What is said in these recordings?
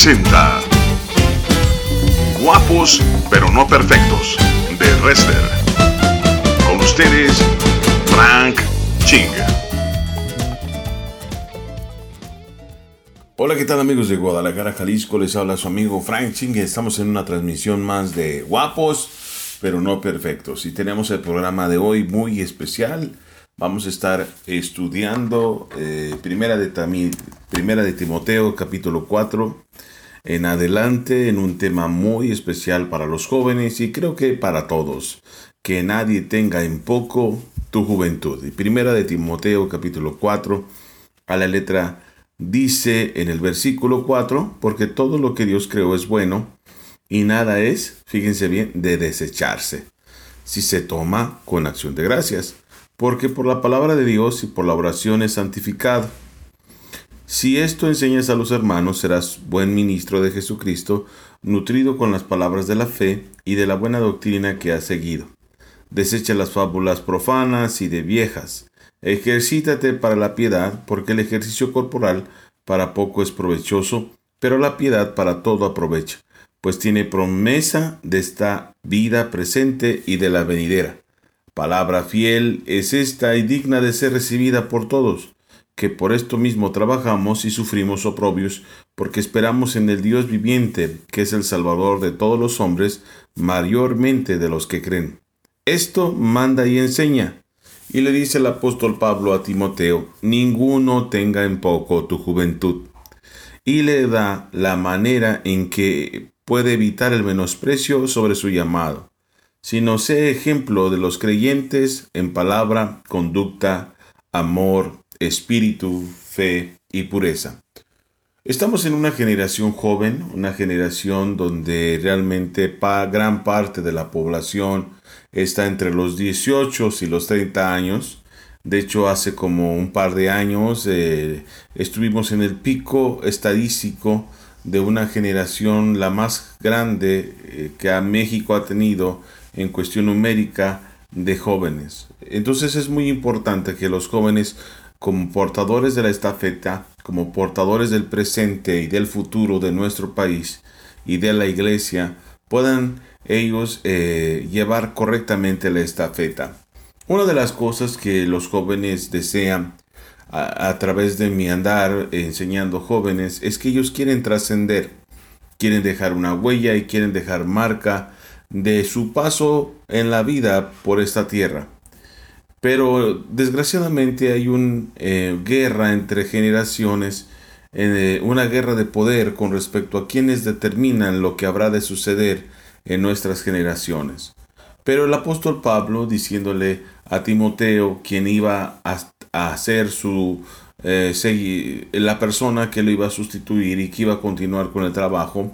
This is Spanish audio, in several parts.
presenta Guapos pero no perfectos de Wrestler. Con ustedes, Frank Ching. Hola, ¿qué tal amigos de Guadalajara, Jalisco? Les habla su amigo Frank Ching. Estamos en una transmisión más de Guapos pero no perfectos. Y tenemos el programa de hoy muy especial. Vamos a estar estudiando eh, primera, de primera de Timoteo capítulo 4 en adelante en un tema muy especial para los jóvenes y creo que para todos. Que nadie tenga en poco tu juventud. Y primera de Timoteo capítulo 4 a la letra dice en el versículo 4, porque todo lo que Dios creó es bueno y nada es, fíjense bien, de desecharse, si se toma con acción de gracias porque por la palabra de Dios y por la oración es santificado. Si esto enseñas a los hermanos, serás buen ministro de Jesucristo, nutrido con las palabras de la fe y de la buena doctrina que has seguido. Desecha las fábulas profanas y de viejas. Ejercítate para la piedad, porque el ejercicio corporal para poco es provechoso, pero la piedad para todo aprovecha, pues tiene promesa de esta vida presente y de la venidera. Palabra fiel es esta y digna de ser recibida por todos, que por esto mismo trabajamos y sufrimos oprobios, porque esperamos en el Dios viviente, que es el Salvador de todos los hombres, mayormente de los que creen. Esto manda y enseña. Y le dice el apóstol Pablo a Timoteo, ninguno tenga en poco tu juventud. Y le da la manera en que puede evitar el menosprecio sobre su llamado sino sé ejemplo de los creyentes en palabra, conducta, amor, espíritu, fe y pureza. Estamos en una generación joven, una generación donde realmente gran parte de la población está entre los 18 y los 30 años. De hecho, hace como un par de años eh, estuvimos en el pico estadístico de una generación la más grande eh, que a México ha tenido en cuestión numérica de jóvenes. Entonces es muy importante que los jóvenes como portadores de la estafeta, como portadores del presente y del futuro de nuestro país y de la iglesia, puedan ellos eh, llevar correctamente la estafeta. Una de las cosas que los jóvenes desean a, a través de mi andar enseñando jóvenes es que ellos quieren trascender, quieren dejar una huella y quieren dejar marca de su paso en la vida por esta tierra. Pero desgraciadamente hay una eh, guerra entre generaciones, eh, una guerra de poder con respecto a quienes determinan lo que habrá de suceder en nuestras generaciones. Pero el apóstol Pablo, diciéndole a Timoteo, quien iba a, ser su eh, la persona que lo iba a sustituir y que iba a continuar con el trabajo,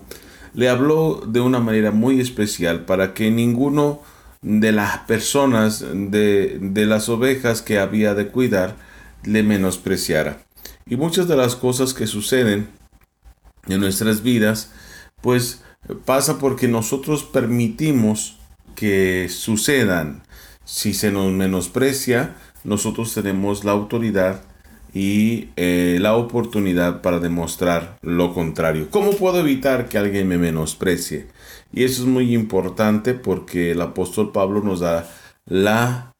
le habló de una manera muy especial para que ninguno de las personas, de, de las ovejas que había de cuidar, le menospreciara. Y muchas de las cosas que suceden en nuestras vidas, pues pasa porque nosotros permitimos que sucedan. Si se nos menosprecia, nosotros tenemos la autoridad y eh, la oportunidad para demostrar lo contrario. ¿Cómo puedo evitar que alguien me menosprecie? Y eso es muy importante porque el apóstol Pablo nos da la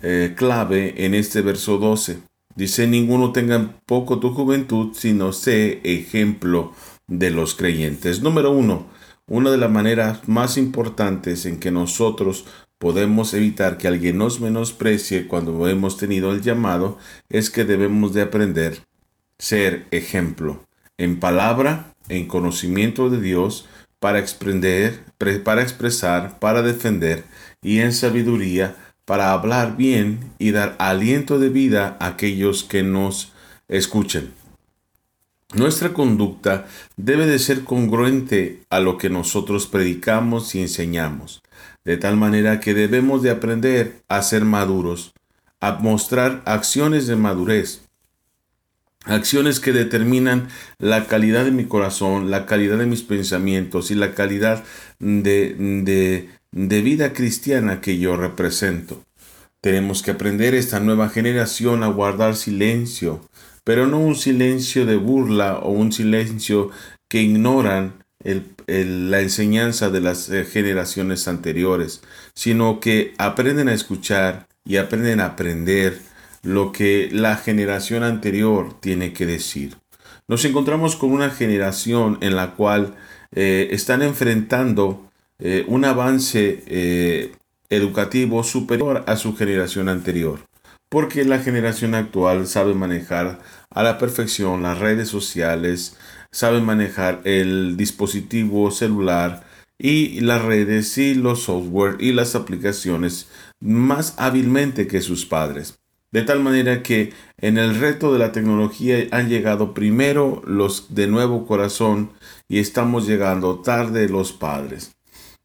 eh, clave en este verso 12. Dice, ninguno tenga poco tu juventud, sino sé ejemplo de los creyentes. Número uno, una de las maneras más importantes en que nosotros podemos evitar que alguien nos menosprecie cuando hemos tenido el llamado es que debemos de aprender ser ejemplo en palabra, en conocimiento de Dios, para exprender, para expresar, para defender y en sabiduría para hablar bien y dar aliento de vida a aquellos que nos escuchen. Nuestra conducta debe de ser congruente a lo que nosotros predicamos y enseñamos de tal manera que debemos de aprender a ser maduros, a mostrar acciones de madurez, acciones que determinan la calidad de mi corazón, la calidad de mis pensamientos y la calidad de, de, vida cristiana que yo represento. Tenemos que aprender esta nueva generación a guardar silencio, pero no un silencio de burla o un silencio que ignoran la enseñanza de las eh, generaciones anteriores, sino que aprenden a escuchar y aprenden a aprender lo que la generación anterior tiene que decir. Nos encontramos con una generación en la cual eh, están enfrentando eh, un avance educativo superior a su generación anterior, porque la generación actual sabe manejar a la perfección las redes sociales, saben manejar el dispositivo celular y las redes y los software y las aplicaciones más hábilmente que sus padres. De tal manera que en el reto de la tecnología han llegado primero los de nuevo corazón y estamos llegando tarde los padres.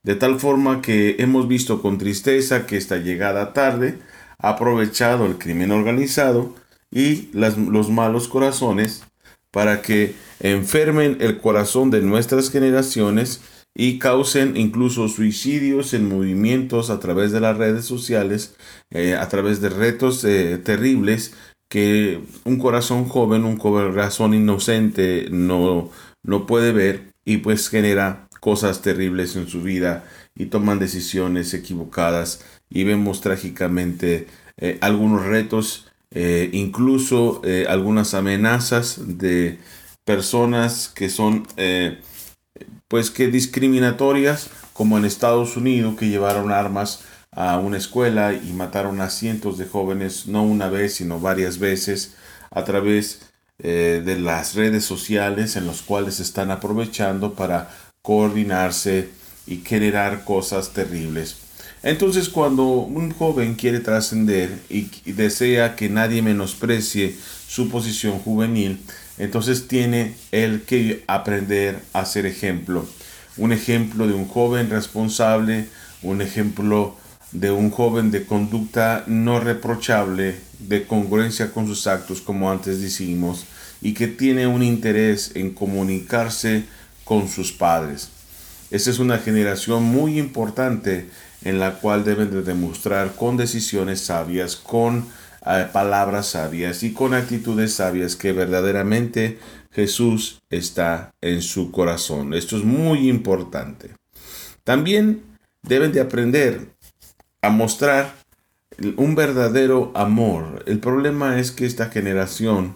De tal forma que hemos visto con tristeza que esta llegada tarde ha aprovechado el crimen organizado y los malos corazones para que enfermen el corazón de nuestras generaciones y causen incluso suicidios en movimientos a través de las redes sociales, eh, a través de retos eh, terribles que un corazón joven, un corazón inocente no, no puede ver y pues genera cosas terribles en su vida y toman decisiones equivocadas y vemos trágicamente eh, algunos retos incluso algunas amenazas de personas que son pues que discriminatorias como en Estados Unidos que llevaron armas a una escuela y mataron a cientos de jóvenes no una vez sino varias veces a través de las redes sociales en los cuales están aprovechando para coordinarse y generar cosas terribles. Entonces cuando un joven quiere trascender y desea que nadie menosprecie su posición juvenil, entonces tiene él que aprender a ser ejemplo. Un ejemplo de un joven responsable, un ejemplo de un joven de conducta no reprochable, de congruencia con sus actos, como antes decimos, y que tiene un interés en comunicarse con sus padres. Esa es una generación muy importante en la cual deben de demostrar con decisiones sabias, con palabras sabias y con actitudes sabias que verdaderamente Jesús está en su corazón. Esto es muy importante. También deben de aprender a mostrar un verdadero amor. El problema es que esta generación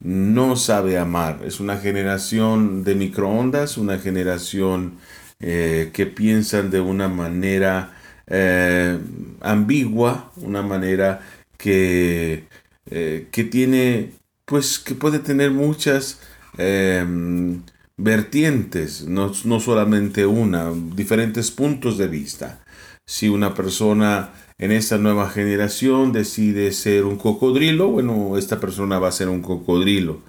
no sabe amar. Es una generación de microondas, una generación eh, que piensan de una manera eh, ambigua, una manera que, eh, que tiene, pues que puede tener muchas em, vertientes, no, no solamente una, diferentes puntos de vista. Si una persona en esta nueva generación decide ser un cocodrilo, bueno, esta persona va a ser un cocodrilo.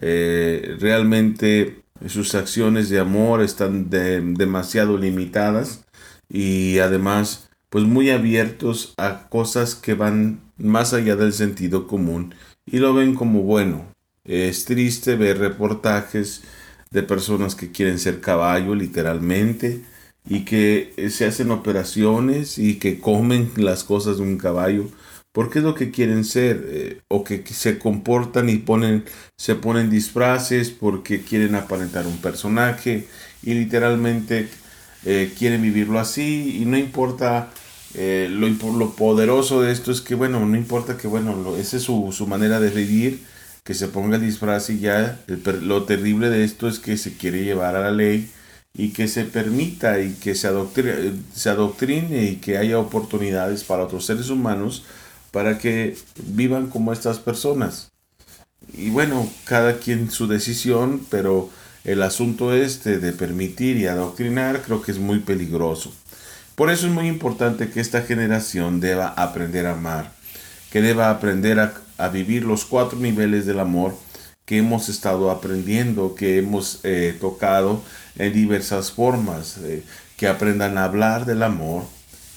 Eh, realmente sus acciones de amor están demasiado limitadas y además pues muy abiertos a cosas que van más allá del sentido común y lo ven como bueno. Es triste ver reportajes de personas que quieren ser caballo literalmente y que se hacen operaciones y que comen las cosas de un caballo porque es lo que quieren ser eh, o que se comportan y ponen se ponen disfraces porque quieren aparentar un personaje y literalmente eh, quieren vivirlo así y no importa eh, lo, lo, poderoso de esto es que bueno no importa que bueno esa es su, su, manera de vivir que se ponga el disfraz y ya lo terrible de esto es que se quiere llevar a la ley y que se permita y que se adoctrine, se adoctrine y que haya oportunidades para otros seres humanos para que vivan como estas personas. Y bueno, cada quien su decisión, pero el asunto este de permitir y adoctrinar creo que es muy peligroso. Por eso es muy importante que esta generación deba aprender a amar, que deba aprender a, vivir los cuatro niveles del amor que hemos estado aprendiendo, que hemos eh, tocado en diversas formas, eh, que aprendan a hablar del amor,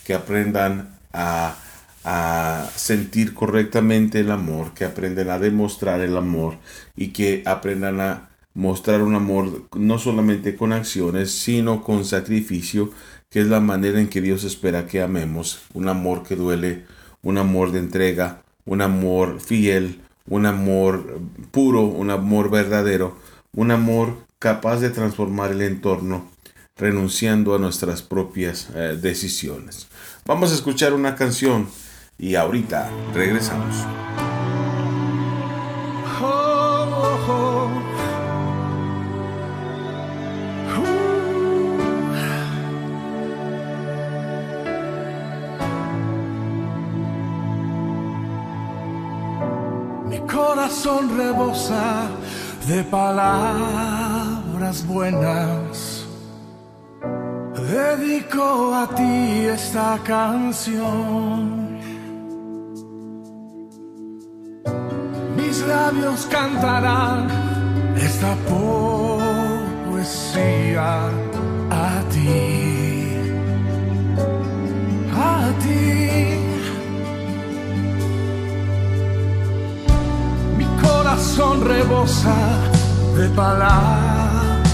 que aprendan a a sentir correctamente el amor, que aprendan a demostrar el amor y que aprendan a mostrar un amor no solamente con acciones, sino con sacrificio, que es la manera en que Dios espera que amemos, un amor que duele, un amor de entrega, un amor fiel, un amor puro, un amor verdadero, un amor capaz de transformar el entorno, renunciando a nuestras propias eh, decisiones. Vamos a escuchar una canción y ahorita regresamos. corazón rebosa de palabras buenas. Dedico a ti esta canción. Mis labios cantarán esta poesía a ti. A ti. corazón rebosa de palabras.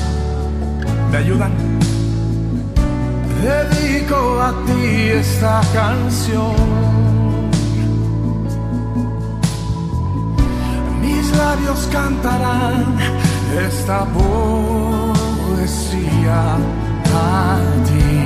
¿Me ayudan? Dedico a ti esta canción. Mis labios cantarán esta poesía a ti.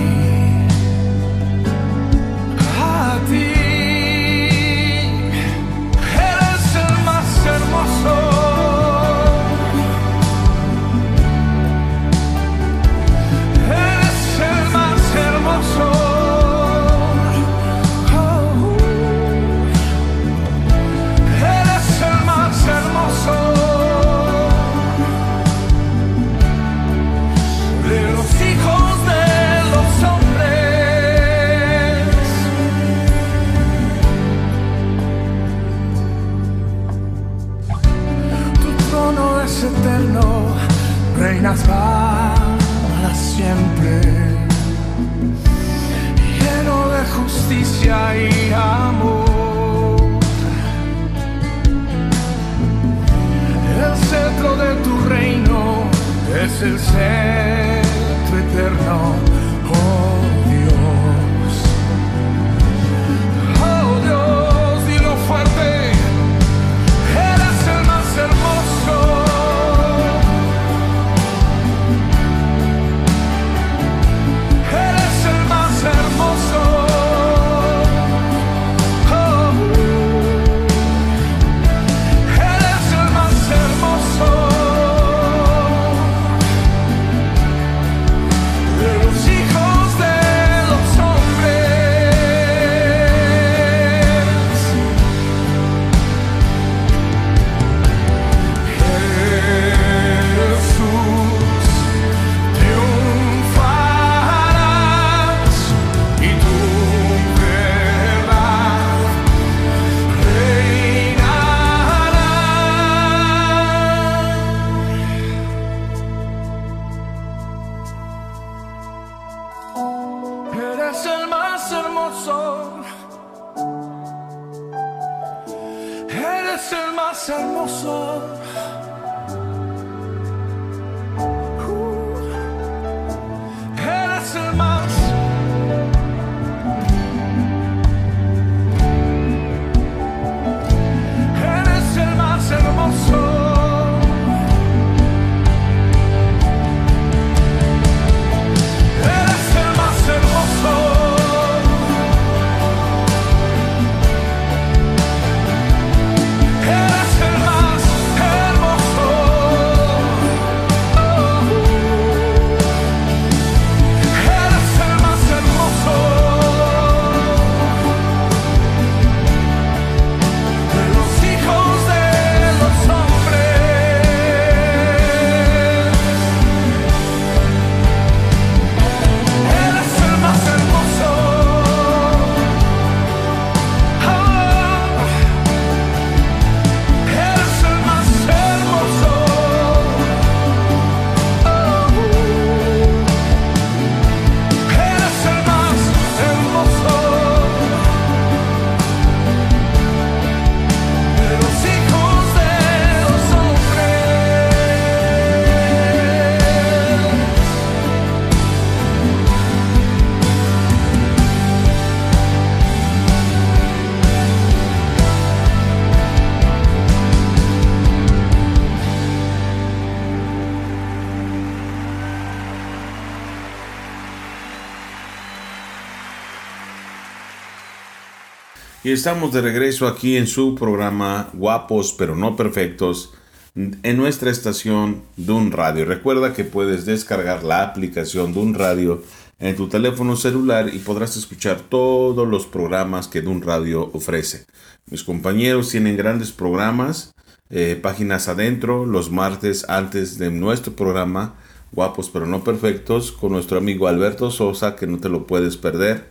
Estamos de regreso aquí en su programa Guapos pero no perfectos en nuestra estación Dun Radio. Recuerda que puedes descargar la aplicación Dun Radio en tu teléfono celular y podrás escuchar todos los programas que Dun Radio ofrece. Mis compañeros tienen grandes programas, eh, páginas adentro, los martes antes de nuestro programa Guapos pero no perfectos con nuestro amigo Alberto Sosa que no te lo puedes perder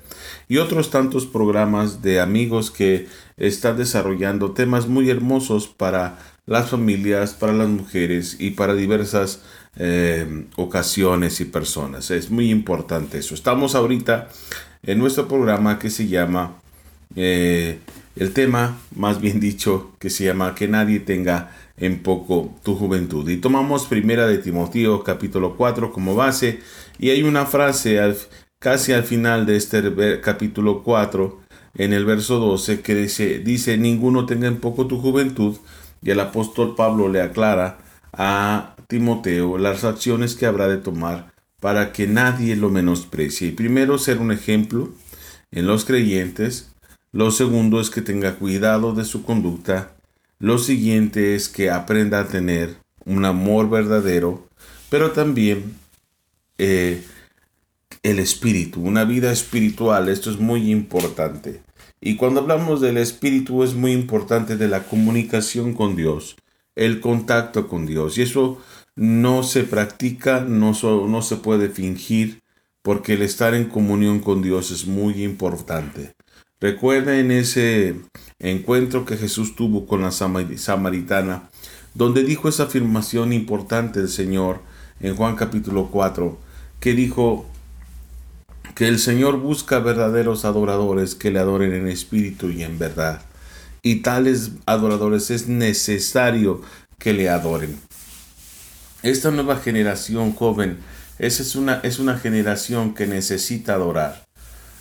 y otros tantos programas de amigos que están desarrollando temas muy hermosos para las familias, para las mujeres y para diversas eh, ocasiones y personas. Es muy importante eso. Estamos ahorita en nuestro programa que se llama, eh, el tema, más bien dicho, que se llama Que nadie tenga en poco tu juventud. Y tomamos primera de Timoteo capítulo 4 como base y hay una frase casi al final de este capítulo 4, en el verso 12, que dice, dice, ninguno tenga en poco tu juventud, y el apóstol Pablo le aclara a Timoteo las acciones que habrá de tomar para que nadie lo menosprecie. Y primero, ser un ejemplo en los creyentes. Lo segundo es que tenga cuidado de su conducta. Lo siguiente es que aprenda a tener un amor verdadero, pero también eh, el espíritu, una vida espiritual. Esto es muy importante. Y cuando hablamos del espíritu es muy importante de la comunicación con Dios, el contacto con Dios. Y eso no se practica, no, no se puede fingir, porque el estar en comunión con Dios es muy importante. Recuerda en ese encuentro que Jesús tuvo con la samaritana, donde dijo esa afirmación importante del Señor en Juan capítulo 4, que dijo, que el Señor busca verdaderos adoradores que le adoren en espíritu y en verdad. Y tales adoradores es necesario que le adoren. Esta nueva generación joven esa es, una, es una generación que necesita adorar.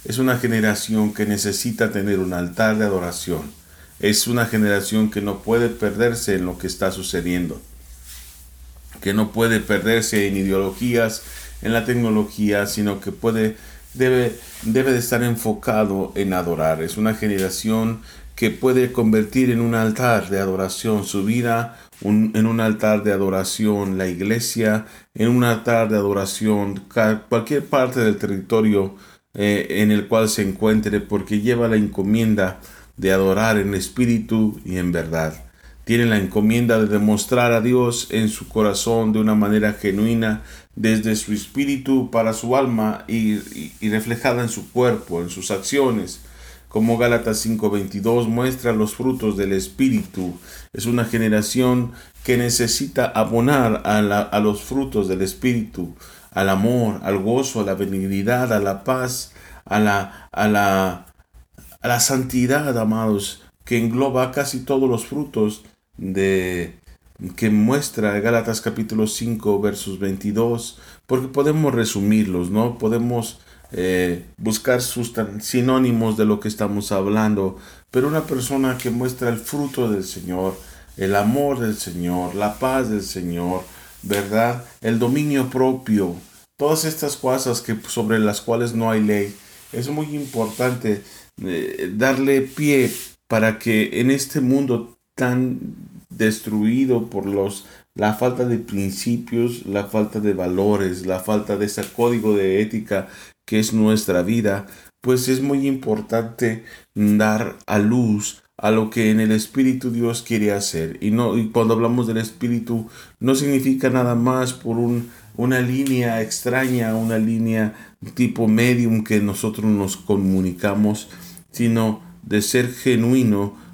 Es una generación que necesita tener un altar de adoración. Es una generación que no puede perderse en lo que está sucediendo. Que no puede perderse en ideologías, en la tecnología, sino que puede debe, debe de estar enfocado en adorar. Es una generación que puede convertir en un altar de adoración su vida, en un altar de adoración la iglesia, en un altar de adoración cualquier parte del territorio eh, en el cual se encuentre, porque lleva la encomienda de adorar en espíritu y en verdad. Tiene la encomienda de demostrar a Dios en su corazón de una manera genuina, desde su espíritu para su alma y, reflejada en su cuerpo, en sus acciones. Como Gálatas 5:22 muestra los frutos del espíritu. Es una generación que necesita abonar a, a los frutos del espíritu, al amor, al gozo, a la benignidad, a la paz, a la, a la, a la santidad, amados, que engloba casi todos los frutos de, que muestra Gálatas capítulo 5 versos 22, porque podemos resumirlos, ¿no? Podemos eh, buscar sus sinónimos de lo que estamos hablando, pero una persona que muestra el fruto del Señor, el amor del Señor, la paz del Señor, ¿verdad? El dominio propio, todas estas cosas que, sobre las cuales no hay ley, es muy importante eh, darle pie para que en este mundo tan destruido por los la falta de principios, la falta de valores, la falta de ese código de ética que es nuestra vida, pues es muy importante dar a luz a lo que en el Espíritu Dios quiere hacer. Y, no, y cuando hablamos del Espíritu, no significa nada más por un, una línea extraña, una línea tipo medium que nosotros nos comunicamos, sino de ser genuino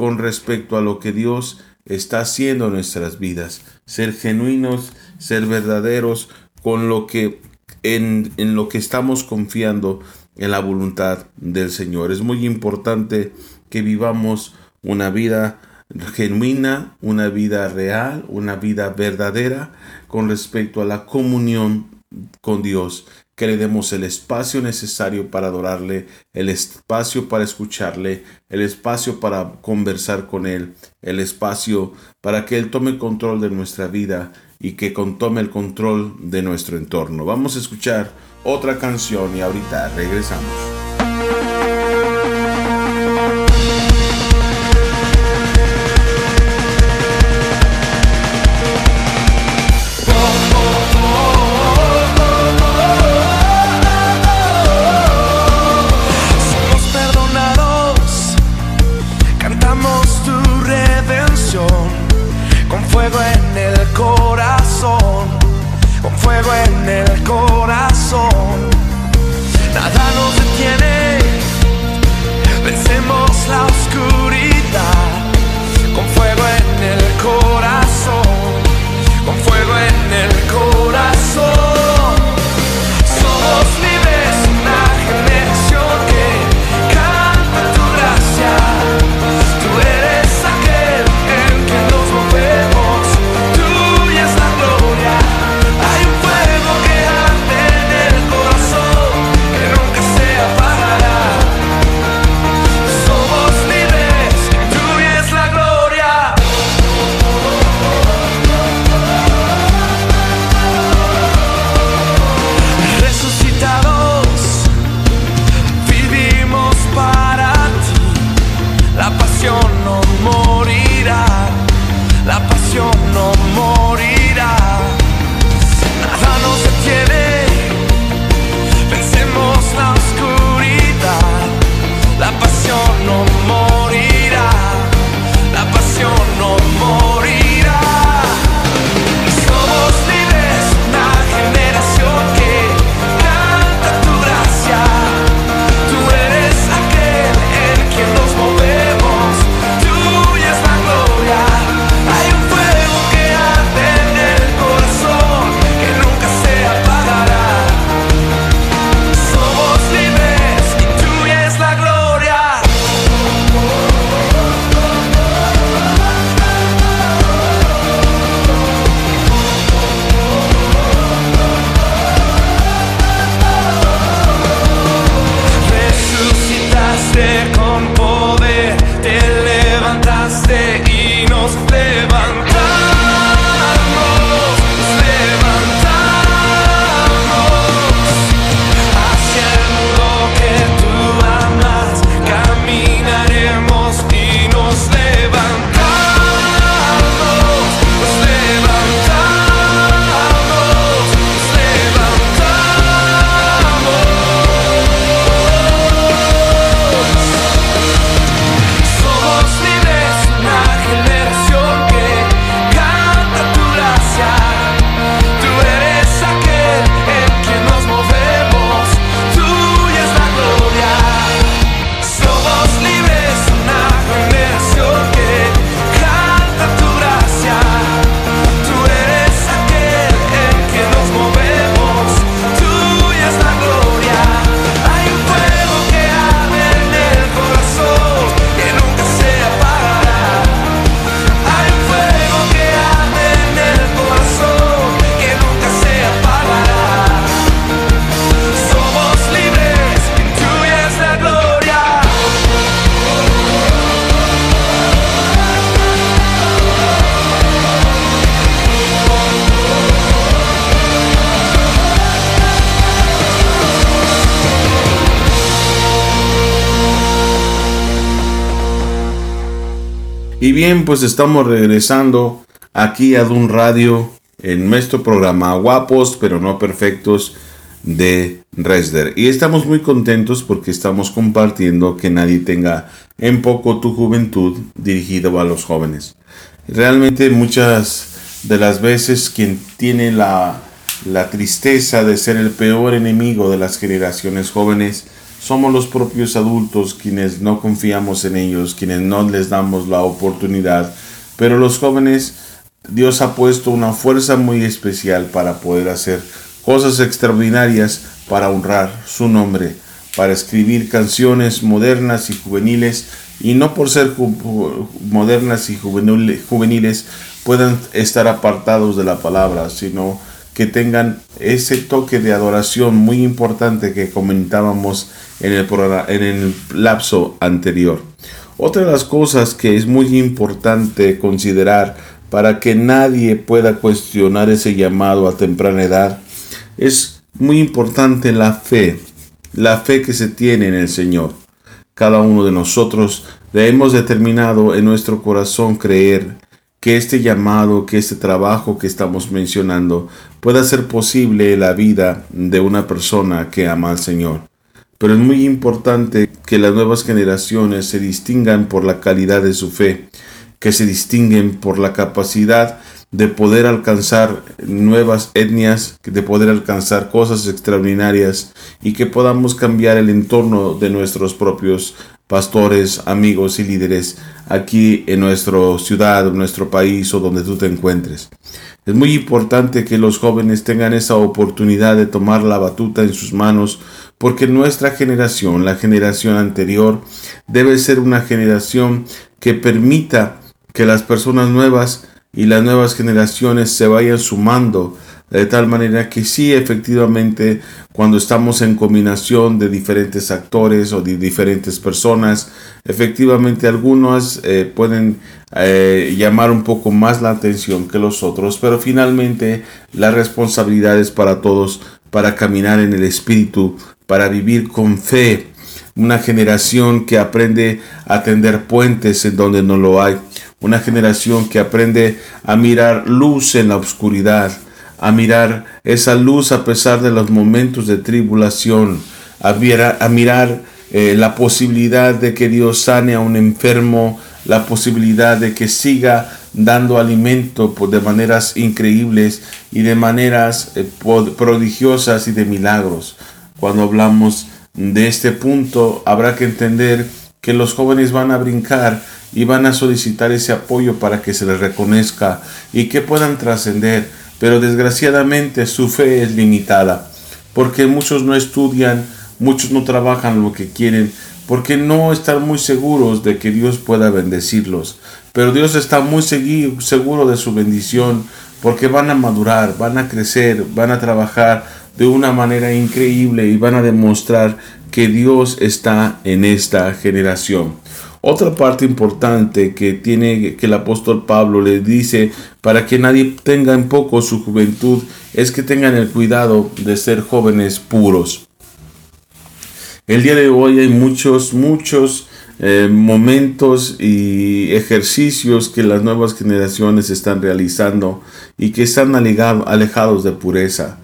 con respecto a lo que Dios está haciendo en nuestras vidas. Ser genuinos, ser verdaderos con lo que en, en lo que estamos confiando en la voluntad del Señor. Es muy importante que vivamos una vida genuina, una vida real, una vida verdadera con respecto a la comunión con Dios que le demos el espacio necesario para adorarle, el espacio para escucharle, el espacio para conversar con Él, el espacio para que Él tome control de nuestra vida y que tome el control de nuestro entorno. Vamos a escuchar otra canción y ahorita regresamos. Bien, pues estamos regresando aquí a Dun Radio en nuestro programa Guapos pero no perfectos de Resder. Y estamos muy contentos porque estamos compartiendo que nadie tenga en poco tu juventud dirigido a los jóvenes. Realmente muchas de las veces quien tiene la, la tristeza de ser el peor enemigo de las generaciones jóvenes somos los propios adultos quienes no confiamos en ellos, quienes no les damos la oportunidad. Pero los jóvenes, Dios ha puesto una fuerza muy especial para poder hacer cosas extraordinarias para honrar su nombre, para escribir canciones modernas y juveniles y no por ser modernas y juvenil- juveniles puedan estar apartados de la palabra, sino que tengan ese toque de adoración muy importante que comentábamos en el, lapso anterior. Otra de las cosas que es muy importante considerar para que nadie pueda cuestionar ese llamado a temprana edad es muy importante la fe, la fe que se tiene en el Señor. Cada uno de nosotros hemos determinado en nuestro corazón creer que este llamado, que este trabajo que estamos mencionando pueda ser posible en la vida de una persona que ama al Señor. Pero es muy importante que las nuevas generaciones se distingan por la calidad de su fe, que se distinguen por la capacidad de poder alcanzar nuevas etnias, de poder alcanzar cosas extraordinarias y que podamos cambiar el entorno de nuestros propios pastores, amigos y líderes aquí en nuestra ciudad, en nuestro país o donde tú te encuentres. Es muy importante que los jóvenes tengan esa oportunidad de tomar la batuta en sus manos porque nuestra generación, la generación anterior, debe ser una generación que permita que las personas nuevas y las nuevas generaciones se vayan sumando de tal manera que sí, efectivamente, cuando estamos en combinación de diferentes actores o de diferentes personas, efectivamente algunos eh, pueden eh, llamar un poco más la atención que los otros, pero finalmente la responsabilidad es para todos, para caminar en el Espíritu, para vivir con fe. Una generación que aprende a tender puentes en donde no lo hay. Una generación que aprende a mirar luz en la oscuridad a mirar esa luz a pesar de los momentos de tribulación, a mirar, eh, la posibilidad de que Dios sane a un enfermo, la posibilidad de que siga dando alimento de maneras increíbles y de maneras eh, prodigiosas y de milagros. Cuando hablamos de este punto, habrá que entender que los jóvenes van a brincar y van a solicitar ese apoyo para que se les reconozca y que puedan trascender pero desgraciadamente su fe es limitada, porque muchos no estudian, muchos no trabajan lo que quieren, porque no están muy seguros de que Dios pueda bendecirlos. Pero Dios está muy seguro de su bendición, porque van a madurar, van a crecer, van a trabajar de una manera increíble y van a demostrar que Dios está en esta generación. Otra parte importante que tiene que el apóstol Pablo le dice para que nadie tenga en poco su juventud es que tengan el cuidado de ser jóvenes puros. El día de hoy hay muchos, muchos eh, momentos y ejercicios que las nuevas generaciones están realizando y que están alejados de pureza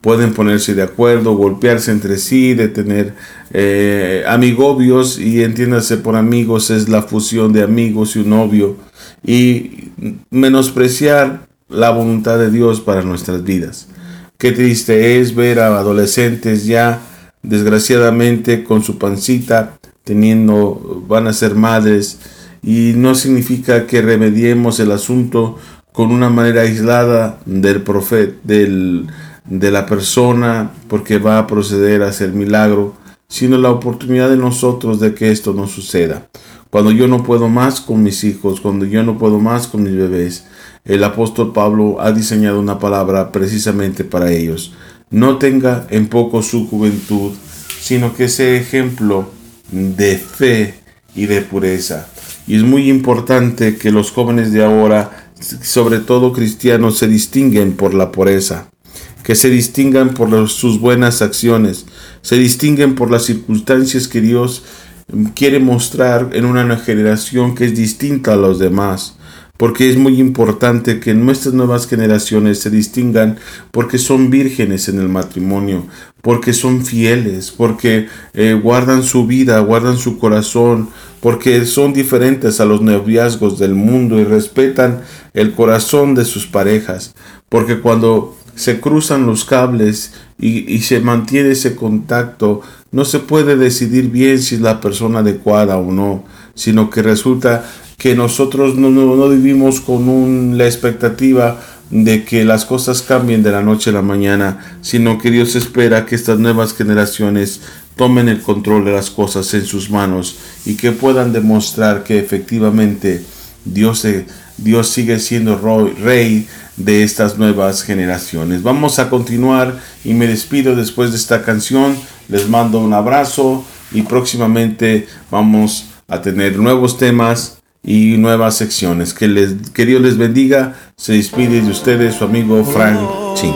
pueden ponerse de acuerdo, golpearse entre sí, de tener eh, amigobios y entiéndase por amigos es la fusión de amigos y un novio y menospreciar la voluntad de Dios para nuestras vidas. Qué triste es ver a adolescentes ya desgraciadamente con su pancita teniendo van a ser madres y no significa que remediemos el asunto con una manera aislada del profeta del de la persona porque va a proceder a hacer milagro, sino la oportunidad de nosotros de que esto no suceda. Cuando yo no puedo más con mis hijos, cuando yo no puedo más con mis bebés, el apóstol Pablo ha diseñado una palabra precisamente para ellos. No tenga en poco su juventud, sino que sea ejemplo de fe y de pureza. Y es muy importante que los jóvenes de ahora, sobre todo cristianos, se distinguen por la pureza que se distingan por sus buenas acciones, se distinguen por las circunstancias que Dios quiere mostrar en una generación que es distinta a los demás. Porque es muy importante que nuestras nuevas generaciones se distingan porque son vírgenes en el matrimonio, porque son fieles, porque eh, guardan su vida, guardan su corazón, porque son diferentes a los noviazgos del mundo y respetan el corazón de sus parejas. Porque cuando se cruzan los cables y, se mantiene ese contacto, no se puede decidir bien si es la persona adecuada o no, sino que resulta que nosotros no, no, vivimos con la expectativa de que las cosas cambien de la noche a la mañana, sino que Dios espera que estas nuevas generaciones tomen el control de las cosas en sus manos y que puedan demostrar que efectivamente Dios, Dios sigue siendo rey de estas nuevas generaciones. Vamos a continuar y me despido después de esta canción. Les mando un abrazo y próximamente vamos a tener nuevos temas y nuevas secciones. Que, les, que Dios les bendiga. Se despide de ustedes su amigo Frank Ching.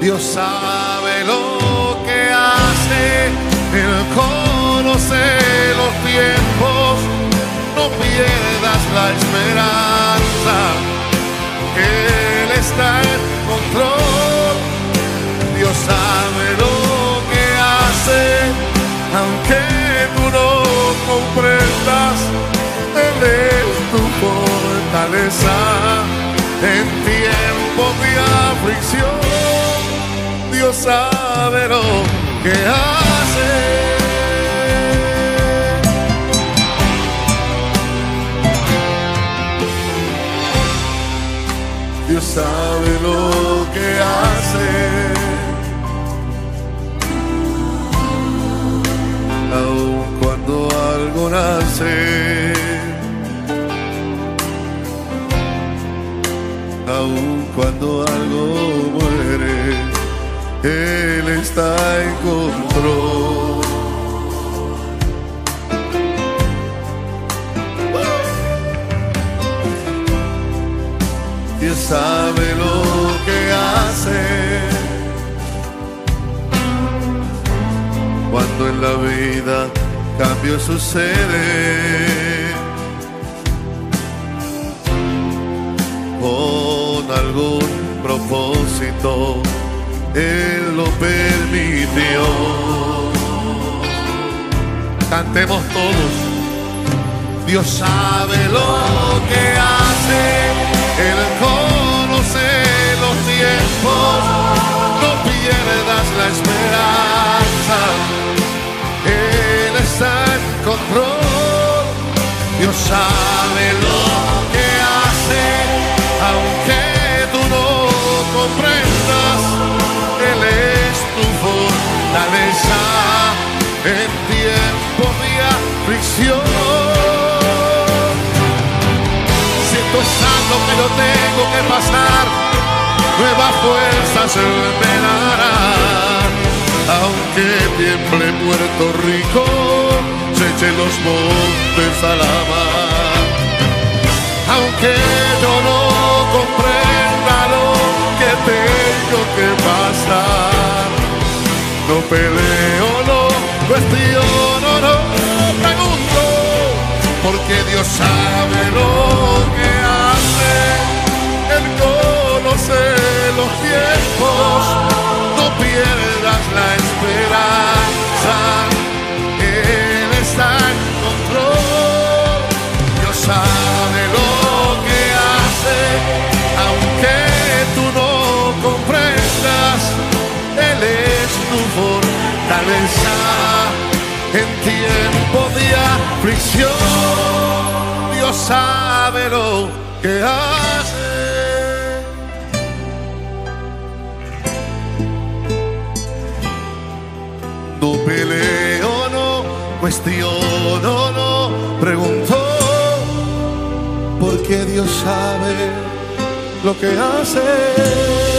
Dios sabe lo que hace, Él conoce los tiempos, no pierdas la esperanza está en control. Dios sabe lo que hace, aunque tú no comprendas, Él es tu fortaleza en tiempos de aflicción. Dios sabe lo que hace. Sabe lo que hace. Aun cuando algo nace, aun cuando algo muere, Él está en control. Sabe lo que hace. Cuando en la vida cambio sucede. Con algún propósito Él lo permitió. Cantemos todos. Dios sabe lo que hace, Él no pierdas la esperanza, Él está en control, Dios sabe lo que hace, aunque tú no comprendas, Él es tu fortaleza en tiempo de aflicción. Siento santo que lo tengo que pasar, nuevas fuerzas me dará. Aunque tiemble Puerto Rico, se echen los montes a la mar. Aunque yo no comprenda lo que tengo que pasar, no peleo, no cuestiono, no pregunto, porque Dios sabe lo en tiempo de aflicción. Dios sabe lo que hace. No peleo, no cuestiono, no pregunto, porque Dios sabe lo que hace.